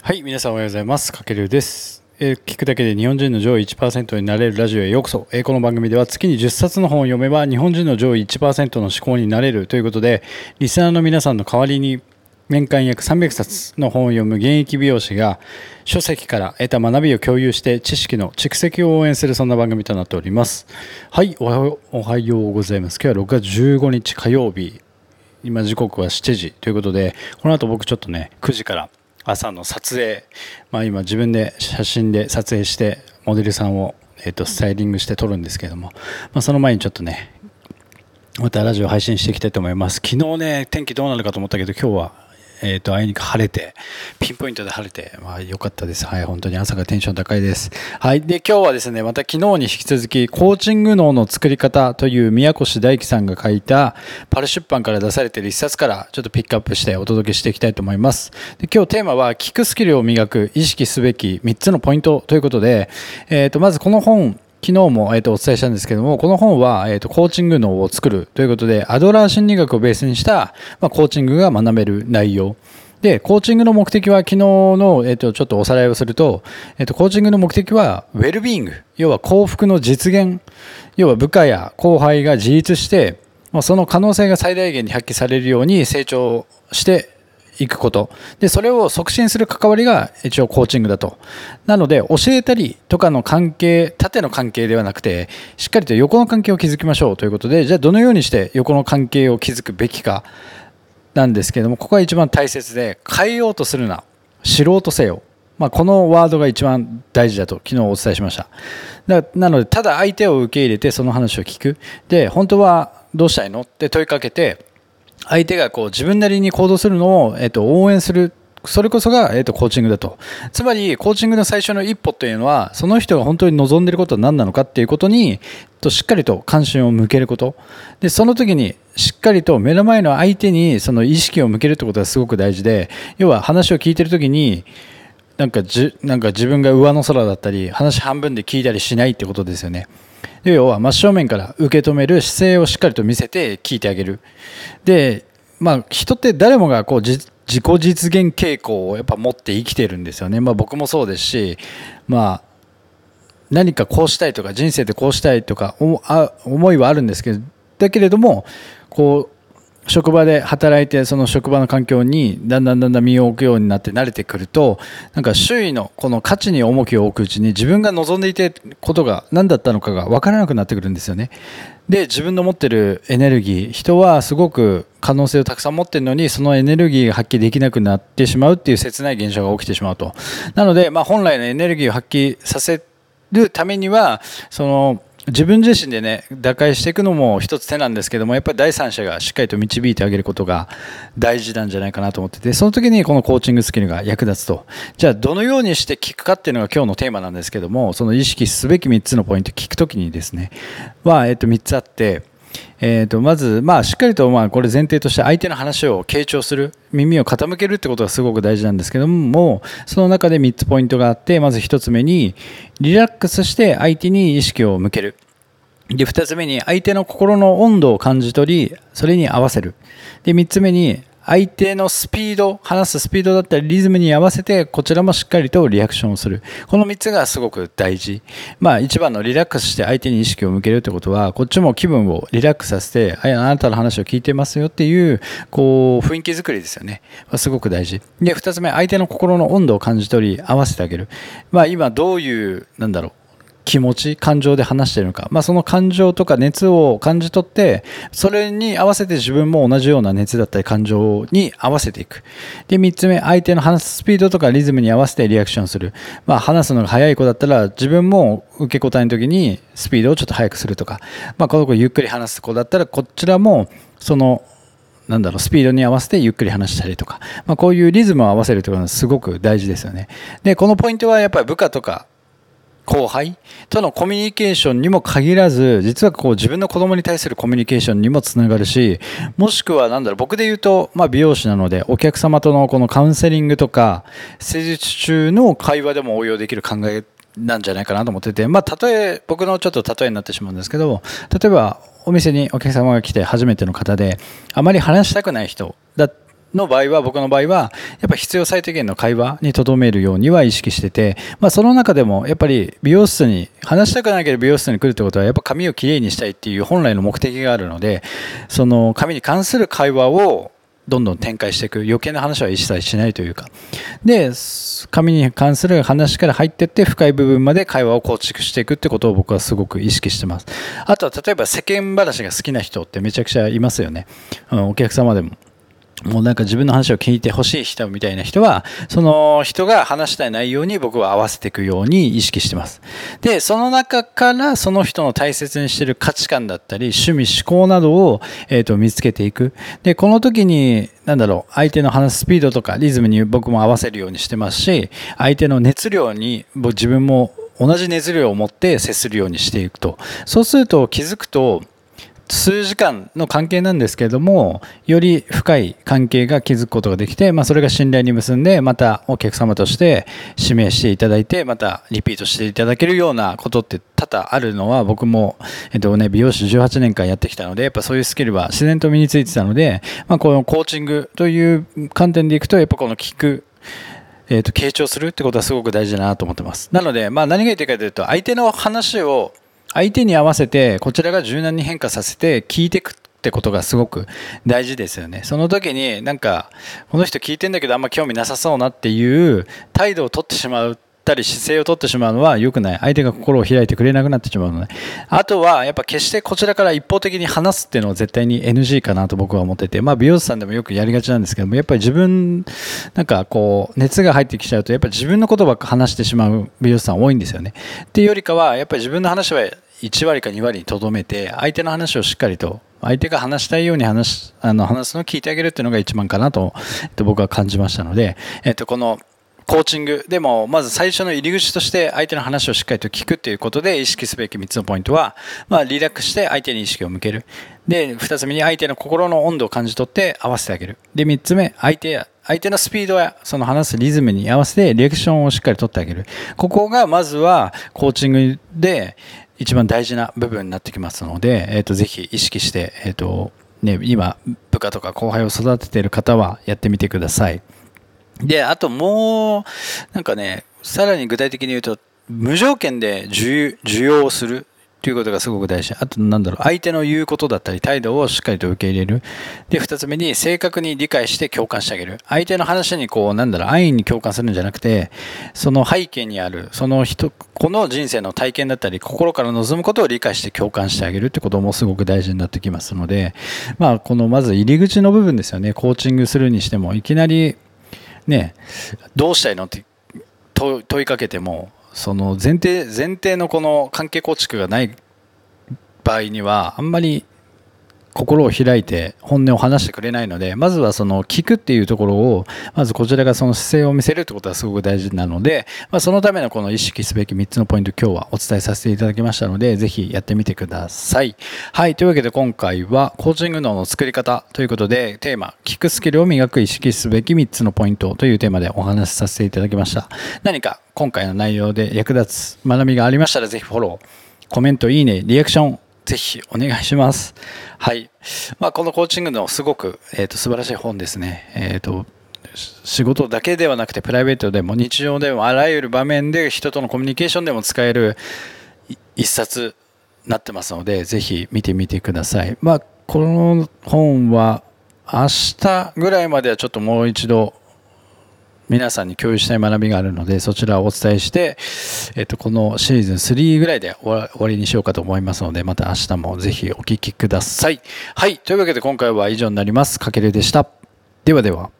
はい、皆さんおはようございます。かけるです。えー聞くだけで日本人の上位1%になれるラジオへようこそ。えーこの番組では月に10冊の本を読めば日本人の上位1%の思考になれるということで、リスナーの皆さんの代わりに年間約300冊の本を読む現役美容師が書籍から得た学びを共有して知識の蓄積を応援するそんな番組となっております。はい、おはようおはようございます。今日は6月15日火曜日。今時刻は7時ということでこの後僕ちょっとね9時から朝の撮影、まあ、今自分で写真で撮影してモデルさんを、えっとスタイリングして撮るんですけども、まあ、その前にちょっとねまたラジオ配信していきたいと思います。昨日ね天気どうなるかと思ったけど今日はえー、とあいにく晴れて、ピンポイントで晴れて、まあ良かったです。はい、本当に朝がテンション高いです。はい、で、今日はですね、また昨日に引き続き、コーチング脳の作り方という宮越大樹さんが書いた、パル出版から出されている一冊から、ちょっとピックアップしてお届けしていきたいと思います。で今日テーマは、聞くスキルを磨く、意識すべき3つのポイントということで、えー、とまずこの本、昨日も、えー、とお伝えしたんですけども、この本は、えー、とコーチング脳を作るということで、アドラー心理学をベースにした、まあ、コーチングが学べる内容。で、コーチングの目的は昨日の、えっ、と、ちょっとおさらいをすると、えっ、と、コーチングの目的は、ウェルビーイング、要は幸福の実現、要は部下や後輩が自立して、ま、その可能性が最大限に発揮されるように成長していくこと。で、それを促進する関わりが一応コーチングだと。なので、教えたりとかの関係、縦の関係ではなくて、しっかりと横の関係を築きましょうということで、じゃあどのようにして横の関係を築くべきか。なんですけどもここが一番大切で変えようとするな知ろうとせよ、まあ、このワードが一番大事だと昨日お伝えしましたなのでただ相手を受け入れてその話を聞くで本当はどうしたいの？って問いかけて相手がこう自分なりに行動するのを、えっと、応援するそれこそが、えー、とコーチングだと。つまり、コーチングの最初の一歩というのは、その人が本当に望んでいることは何なのかっていうことに、としっかりと関心を向けること。で、その時に、しっかりと目の前の相手にその意識を向けるってことがすごく大事で、要は話を聞いてる時に、なんかじなんか自分が上の空だったり、話半分で聞いたりしないってことですよね。要は真正面から受け止める姿勢をしっかりと見せて聞いてあげる。で、まあ、人って誰もがこう自己実現傾向をやっぱ持って生きてるんですよね。まあ僕もそうですし、まあ何かこうしたいとか人生でこうしたいとか思いはあるんですけど、だけれども、こう、職場で働いてその職場の環境にだんだんだんだん身を置くようになって慣れてくるとなんか周囲のこの価値に重きを置くうちに自分が望んでいてことが何だったのかが分からなくなってくるんですよね。で自分の持ってるエネルギー人はすごく可能性をたくさん持ってるのにそのエネルギーが発揮できなくなってしまうっていう切ない現象が起きてしまうと。なので、まあ、本来のエネルギーを発揮させるためにはその自分自身でね打開していくのも一つ手なんですけどもやっぱり第三者がしっかりと導いてあげることが大事なんじゃないかなと思っててその時にこのコーチングスキルが役立つと。じゃあどのようにして聞くかっていうのが今日のテーマなんですけどもその意識すべき3つのポイント聞く時にですねは、えっと、3つあってえー、とまず、まあ、しっかりとまあこれ前提として相手の話を傾聴する耳を傾けるってことがすごく大事なんですけどもその中で3つポイントがあってまず1つ目にリラックスして相手に意識を向ける。で2つ目に相手の心の温度を感じ取りそれに合わせる。で3つ目に相手のスピード、話すスピードだったりリズムに合わせて、こちらもしっかりとリアクションをする。この3つがすごく大事。まあ一番のリラックスして相手に意識を向けるってことは、こっちも気分をリラックスさせて、あなたの話を聞いてますよっていう、こう、雰囲気作りですよね。すごく大事。で、2つ目、相手の心の温度を感じ取り、合わせてあげる。まあ今どういう、なんだろう。気持ち感情で話してるのか、まあ、その感情とか熱を感じ取ってそれに合わせて自分も同じような熱だったり感情に合わせていく。で3つ目相手の話すスピードとかリズムに合わせてリアクションする、まあ、話すのが速い子だったら自分も受け答えの時にスピードをちょっと速くするとか、まあ、この子ゆっくり話す子だったらこちらもそのなんだろう、スピードに合わせてゆっくり話したりとか、まあ、こういうリズムを合わせるというのはすごく大事ですよね。で、このポイントはやっぱり部下とか後輩とのコミュニケーションにも限らず、実はこう自分の子供に対するコミュニケーションにもつながるし、もしくはなんだろう、僕で言うと、まあ美容師なので、お客様とのこのカウンセリングとか、施術中の会話でも応用できる考えなんじゃないかなと思ってて、まあ例え、僕のちょっと例えになってしまうんですけど、例えばお店にお客様が来て初めての方で、あまり話したくない人だっの場合は、僕の場合は、やっぱ必要最低限の会話に留めるようには意識してて、まあその中でも、やっぱり美容室に、話したくないけど美容室に来るってことは、やっぱ髪をきれいにしたいっていう本来の目的があるので、その髪に関する会話をどんどん展開していく。余計な話は一切しないというか。で紙に関する話から入っていって深い部分まで会話を構築していくってことを僕はすごく意識してます。あとは例えば世間話が好きな人ってめちゃくちゃいますよね、お客様でも。もうなんか自分の話を聞いてほしい人みたいな人は、その人が話したい内容に僕は合わせていくように意識してます。で、その中からその人の大切にしている価値観だったり、趣味、思考などを、えー、と見つけていく。で、この時に、なんだろう、相手の話すスピードとかリズムに僕も合わせるようにしてますし、相手の熱量に自分も同じ熱量を持って接するようにしていくと。そうすると気づくと、数時間の関係なんですけれどもより深い関係が築くことができて、まあ、それが信頼に結んでまたお客様として指名していただいてまたリピートしていただけるようなことって多々あるのは僕も、えっとね、美容師18年間やってきたのでやっぱそういうスキルは自然と身についてたので、まあ、このコーチングという観点でいくとやっぱこの聞くえーと、傾聴するってことはすごく大事だなと思ってます。なので、まあ、何が言ってるかというと相手の話を相手に合わせてこちらが柔軟に変化させて聞いていくってことがすごく大事ですよね。その時になんかこの人聞いてんだけどあんま興味なさそうなっていう態度を取ってしまうたり姿勢を取ってしまうのは良くない。相手が心を開いてくれなくなってしまうので。あとは、やっぱ決してこちらから一方的に話すっていうのは絶対に NG かなと僕は思ってて、まあ美容師さんでもよくやりがちなんですけども、やっぱり自分、なんかこう、熱が入ってきちゃうと、やっぱり自分のことばっか話してしまう美容師さん多いんですよね。っていうよりかは、やっぱり自分の話は1割か2割にとどめて相手の話をしっかりと相手が話したいように話あの話すのを聞いてあげるっていうのが一番かなと、えっと、僕は感じましたので、えっと、このコーチングでもまず最初の入り口として相手の話をしっかりと聞くということで意識すべき3つのポイントは、まあ、リラックスして相手に意識を向ける。で2つ目に相手の心の温度を感じ取って合わせてあげる。で3つ目相手や相手のスピードやその話すリズムに合わせてリアクションをしっかり取ってあげる。ここがまずはコーチングで一番大事な部分になってきますので、えー、とぜひ意識して、えーとね、今部下とか後輩を育てている方はやってみてください。であともうなんかねさらに具体的に言うと無条件で受容する。ということがすごく大事。あと、なんだろう、相手の言うことだったり、態度をしっかりと受け入れる。で、二つ目に、正確に理解して共感してあげる。相手の話に、こう、なんだろう、安易に共感するんじゃなくて、その背景にある、その人、この人生の体験だったり、心から望むことを理解して共感してあげるってこともすごく大事になってきますので、まあ、この、まず入り口の部分ですよね。コーチングするにしても、いきなり、ね、どうしたいのって問いかけても、その前提前提のこの関係構築がない場合にはあんまり心を開いて本音を話してくれないのでまずはその聞くっていうところをまずこちらがその姿勢を見せるってことはすごく大事なので、まあ、そのためのこの意識すべき3つのポイント今日はお伝えさせていただきましたのでぜひやってみてください。はいというわけで今回はコーチング脳の作り方ということでテーマ聞くスキルを磨く意識すべき3つのポイントというテーマでお話しさせていただきました。何か今回の内容で役立つ学びがありましたらぜひフォローコメントいいねリアクションぜひお願いします。はい。まあ、このコーチングのすごく、えーと、素晴らしい本ですね。えっ、ー、と、仕事だけではなくてプライベートでも日常でもあらゆる場面で人とのコミュニケーションでも使える一冊になってますので、ぜひ見てみてください。まあ、この本は明日ぐらいまではちょっともう一度皆さんに共有したい学びがあるので、そちらをお伝えして、えっと、このシーズン3ぐらいで終わりにしようかと思いますので、また明日もぜひお聴きください。はい。というわけで今回は以上になります。かけるでした。ではでは。